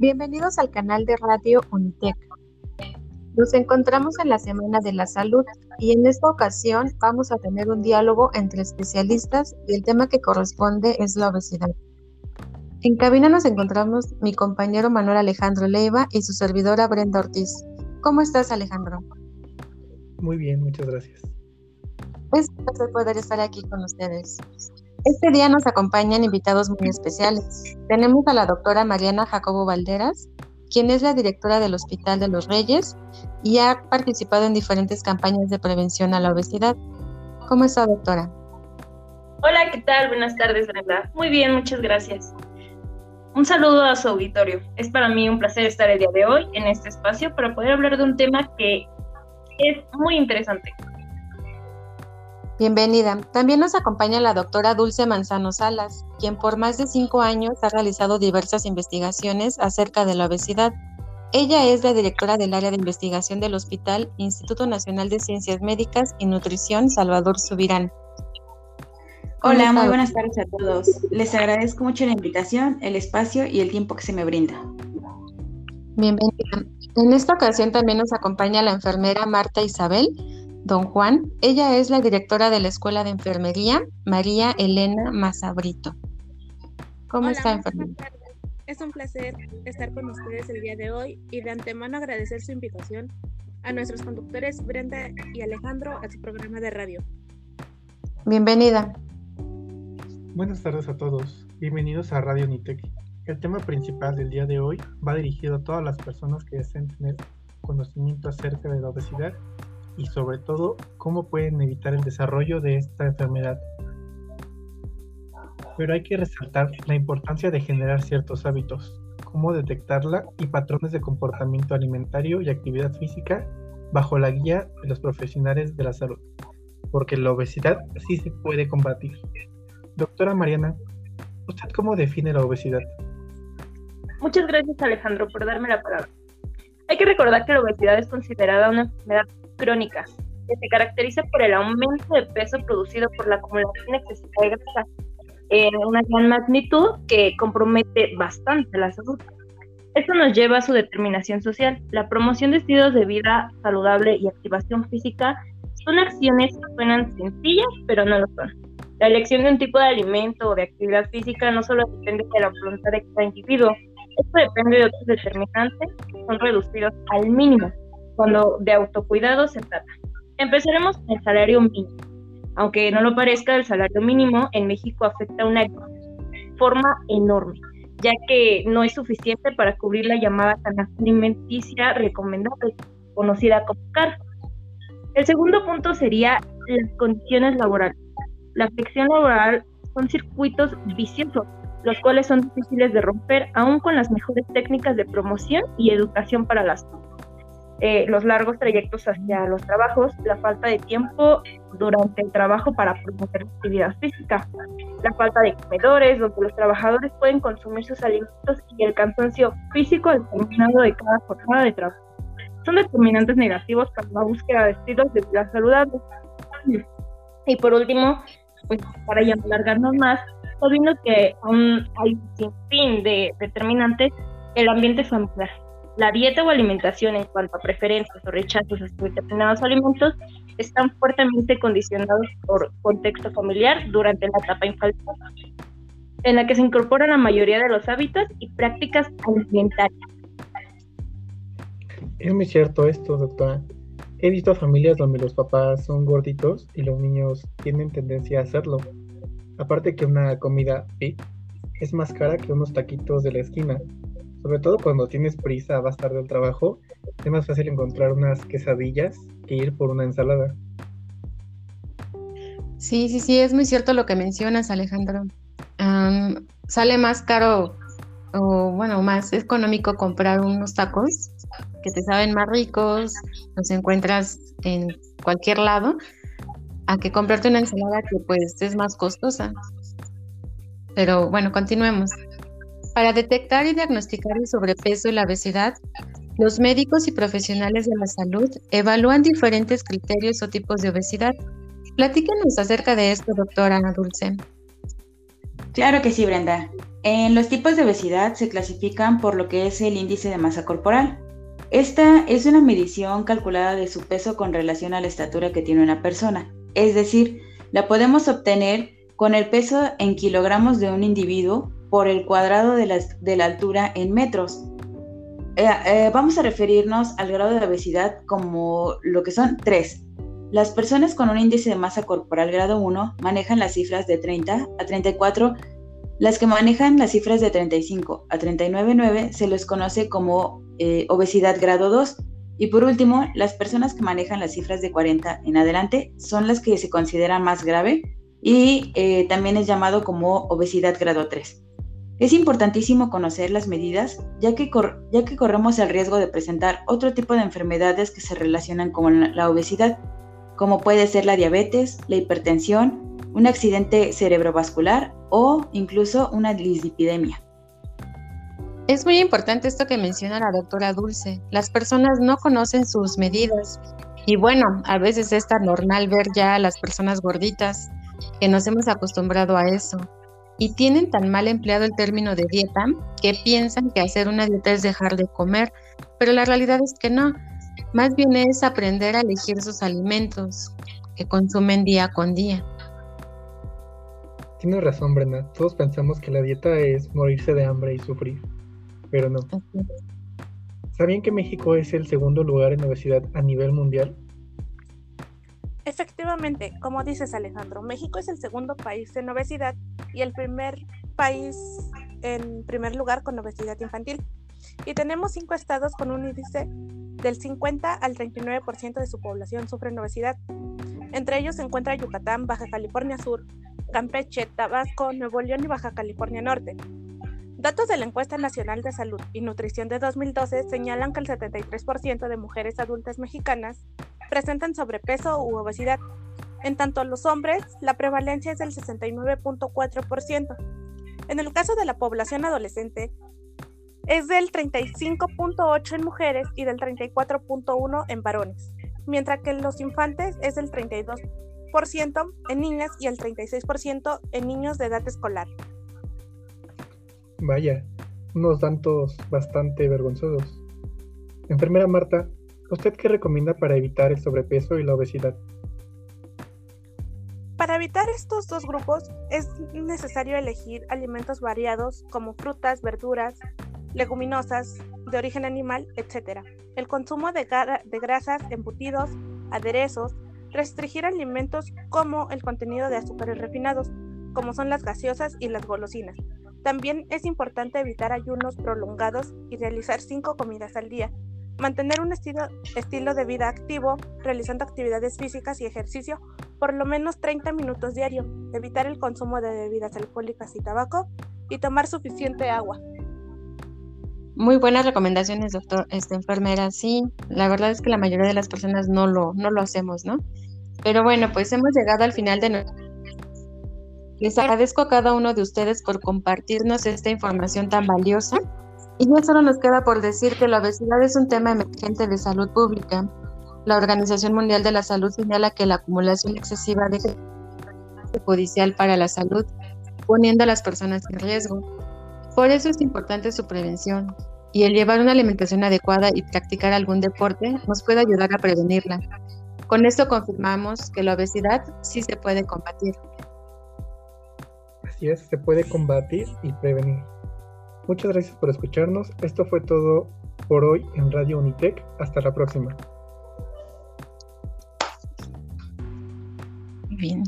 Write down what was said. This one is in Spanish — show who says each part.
Speaker 1: Bienvenidos al canal de Radio Unitec. Nos encontramos en la Semana de la Salud y en esta ocasión vamos a tener un diálogo entre especialistas y el tema que corresponde es la obesidad. En cabina nos encontramos mi compañero Manuel Alejandro Leiva y su servidora Brenda Ortiz. ¿Cómo estás Alejandro?
Speaker 2: Muy bien, muchas gracias.
Speaker 1: Es un placer poder estar aquí con ustedes. Este día nos acompañan invitados muy especiales. Tenemos a la doctora Mariana Jacobo Valderas, quien es la directora del Hospital de los Reyes y ha participado en diferentes campañas de prevención a la obesidad. ¿Cómo está, doctora?
Speaker 3: Hola, ¿qué tal? Buenas tardes, Brenda. Muy bien, muchas gracias. Un saludo a su auditorio. Es para mí un placer estar el día de hoy en este espacio para poder hablar de un tema que es muy interesante.
Speaker 1: Bienvenida. También nos acompaña la doctora Dulce Manzano Salas, quien por más de cinco años ha realizado diversas investigaciones acerca de la obesidad. Ella es la directora del área de investigación del Hospital Instituto Nacional de Ciencias Médicas y Nutrición Salvador Subirán.
Speaker 4: Hola, muy buenas tardes a todos. Les agradezco mucho la invitación, el espacio y el tiempo que se me brinda.
Speaker 1: Bienvenida. En esta ocasión también nos acompaña la enfermera Marta Isabel, Don Juan. Ella es la directora de la Escuela de Enfermería, María Elena Mazabrito.
Speaker 5: ¿Cómo está, enfermera? Es un placer estar con ustedes el día de hoy y de antemano agradecer su invitación a nuestros conductores Brenda y Alejandro a su programa de radio.
Speaker 1: Bienvenida.
Speaker 2: Buenas tardes a todos. Bienvenidos a Radio Nitec. El tema principal del día de hoy va dirigido a todas las personas que deseen tener conocimiento acerca de la obesidad y sobre todo cómo pueden evitar el desarrollo de esta enfermedad. Pero hay que resaltar la importancia de generar ciertos hábitos, cómo detectarla y patrones de comportamiento alimentario y actividad física bajo la guía de los profesionales de la salud, porque la obesidad sí se puede combatir. Doctora Mariana, ¿usted cómo define la obesidad?
Speaker 3: Muchas gracias Alejandro por darme la palabra. Hay que recordar que la obesidad es considerada una enfermedad crónica, que se caracteriza por el aumento de peso producido por la acumulación excesiva de grasa en una gran magnitud que compromete bastante la salud. Esto nos lleva a su determinación social. La promoción de estilos de vida saludable y activación física son acciones que suenan sencillas, pero no lo son. La elección de un tipo de alimento o de actividad física no solo depende de la voluntad de cada individuo, esto depende de otros determinantes que son reducidos al mínimo cuando de autocuidado se trata. Empezaremos con el salario mínimo. Aunque no lo parezca, el salario mínimo en México afecta una forma enorme, ya que no es suficiente para cubrir la llamada canasta alimenticia recomendable, conocida como CAR. El segundo punto sería las condiciones laborales. La afección laboral son circuitos viciosos, los cuales son difíciles de romper aún con las mejores técnicas de promoción y educación para las eh, los largos trayectos hacia los trabajos, la falta de tiempo durante el trabajo para promover actividad física, la falta de comedores donde los trabajadores pueden consumir sus alimentos y el cansancio físico determinado de cada jornada de trabajo. Son determinantes negativos para la búsqueda de estilos de vida saludables. Y por último, pues para ya alargarnos más, sabiendo que aún hay un sinfín de determinantes, el ambiente familiar la dieta o alimentación en cuanto a preferencias o rechazos a determinados alimentos están fuertemente condicionados por contexto familiar durante la etapa infantil, en la que se incorporan la mayoría de los hábitos y prácticas alimentarias.
Speaker 2: Es muy cierto esto, doctora. He visto familias donde los papás son gorditos y los niños tienen tendencia a hacerlo. Aparte que una comida fit es más cara que unos taquitos de la esquina sobre todo cuando tienes prisa, vas tarde al trabajo, es más fácil encontrar unas quesadillas que ir por una ensalada.
Speaker 1: Sí, sí, sí, es muy cierto lo que mencionas, Alejandro. sale más caro o bueno, más económico comprar unos tacos que te saben más ricos, los encuentras en cualquier lado, a que comprarte una ensalada que pues es más costosa. Pero bueno, continuemos. Para detectar y diagnosticar el sobrepeso y la obesidad, los médicos y profesionales de la salud evalúan diferentes criterios o tipos de obesidad. Platíquenos acerca de esto, doctora Ana Dulce.
Speaker 4: Claro que sí, Brenda. En los tipos de obesidad se clasifican por lo que es el índice de masa corporal. Esta es una medición calculada de su peso con relación a la estatura que tiene una persona. Es decir, la podemos obtener con el peso en kilogramos de un individuo por el cuadrado de la, altura en metros. Eh, eh, vamos a referirnos al grado de obesidad como lo que son tres. Las personas con un índice de masa corporal grado 1 manejan las cifras de 30 a 34 las que manejan las cifras de 35 a 39,9 se les conoce como eh, obesidad grado 2. Y por último, las personas que manejan las cifras de 40 en adelante son las que se consideran más grave y eh, también es llamado como obesidad grado 3. Es importantísimo conocer las medidas ya que, ya que corremos el riesgo de presentar otro tipo de enfermedades que se relacionan con la obesidad, como puede ser la diabetes, la hipertensión, un accidente cerebrovascular o incluso una dislipidemia.
Speaker 1: Es muy importante esto que menciona la doctora Dulce. Las personas no conocen sus medidas y bueno, a veces es tan normal ver ya a las personas gorditas que nos hemos acostumbrado a eso y tienen tan mal empleado el término de dieta que piensan que hacer una dieta es dejar de comer, pero la realidad es que no. Más bien es aprender a elegir sus alimentos que consumen día con día.
Speaker 2: Tienes razón, Brenda. Todos pensamos que la dieta es morirse de hambre y sufrir, pero no. ¿Sabían que México es el segundo lugar en obesidad a nivel mundial?
Speaker 5: Efectivamente, como dices Alejandro, México es el segundo país en obesidad y el primer país en primer lugar con obesidad infantil. Y tenemos cinco estados con un índice del 50 al 39% de su población sufren obesidad. Entre ellos se encuentra Yucatán, Baja California Sur, Campeche, Tabasco, Nuevo León y Baja California Norte. Datos de la Encuesta Nacional de Salud y Nutrición de 2012 señalan que el 73% de mujeres adultas mexicanas presentan sobrepeso u obesidad. En tanto los hombres, la prevalencia es del 69.4%. En el caso de la población adolescente, es del 35.8 en mujeres y del 34.1 en varones, mientras que en los infantes es del 32 en niñas y el 36% en niños de edad escolar.
Speaker 2: Vaya, unos datos bastante vergonzosos. Enfermera Marta, ¿usted qué recomienda para evitar el sobrepeso y la obesidad?
Speaker 5: Para evitar estos dos grupos es necesario elegir alimentos variados como frutas, verduras, leguminosas, de origen animal, etc. El consumo de, de grasas, embutidos, aderezos, Restringir alimentos como el contenido de azúcares refinados, como son las gaseosas y las golosinas. También es importante evitar ayunos prolongados y realizar cinco comidas al día. Mantener un estilo, estilo de vida activo, realizando actividades físicas y ejercicio por lo menos 30 minutos diario. Evitar el consumo de bebidas alcohólicas y tabaco y tomar suficiente agua.
Speaker 1: Muy buenas recomendaciones, doctor, esta enfermera. Sí, la verdad es que la mayoría de las personas no lo, no lo hacemos, ¿no? Pero bueno, pues hemos llegado al final de nuestro... Les agradezco a cada uno de ustedes por compartirnos esta información tan valiosa. Y ya solo nos queda por decir que la obesidad es un tema emergente de salud pública. La Organización Mundial de la Salud señala que la acumulación excesiva de judicial para la salud, poniendo a las personas en riesgo. Por eso es importante su prevención y el llevar una alimentación adecuada y practicar algún deporte nos puede ayudar a prevenirla. Con esto confirmamos que la obesidad sí se puede combatir.
Speaker 2: Es, se puede combatir y prevenir. Muchas gracias por escucharnos. Esto fue todo por hoy en Radio Unitec. Hasta la próxima.
Speaker 1: Bien.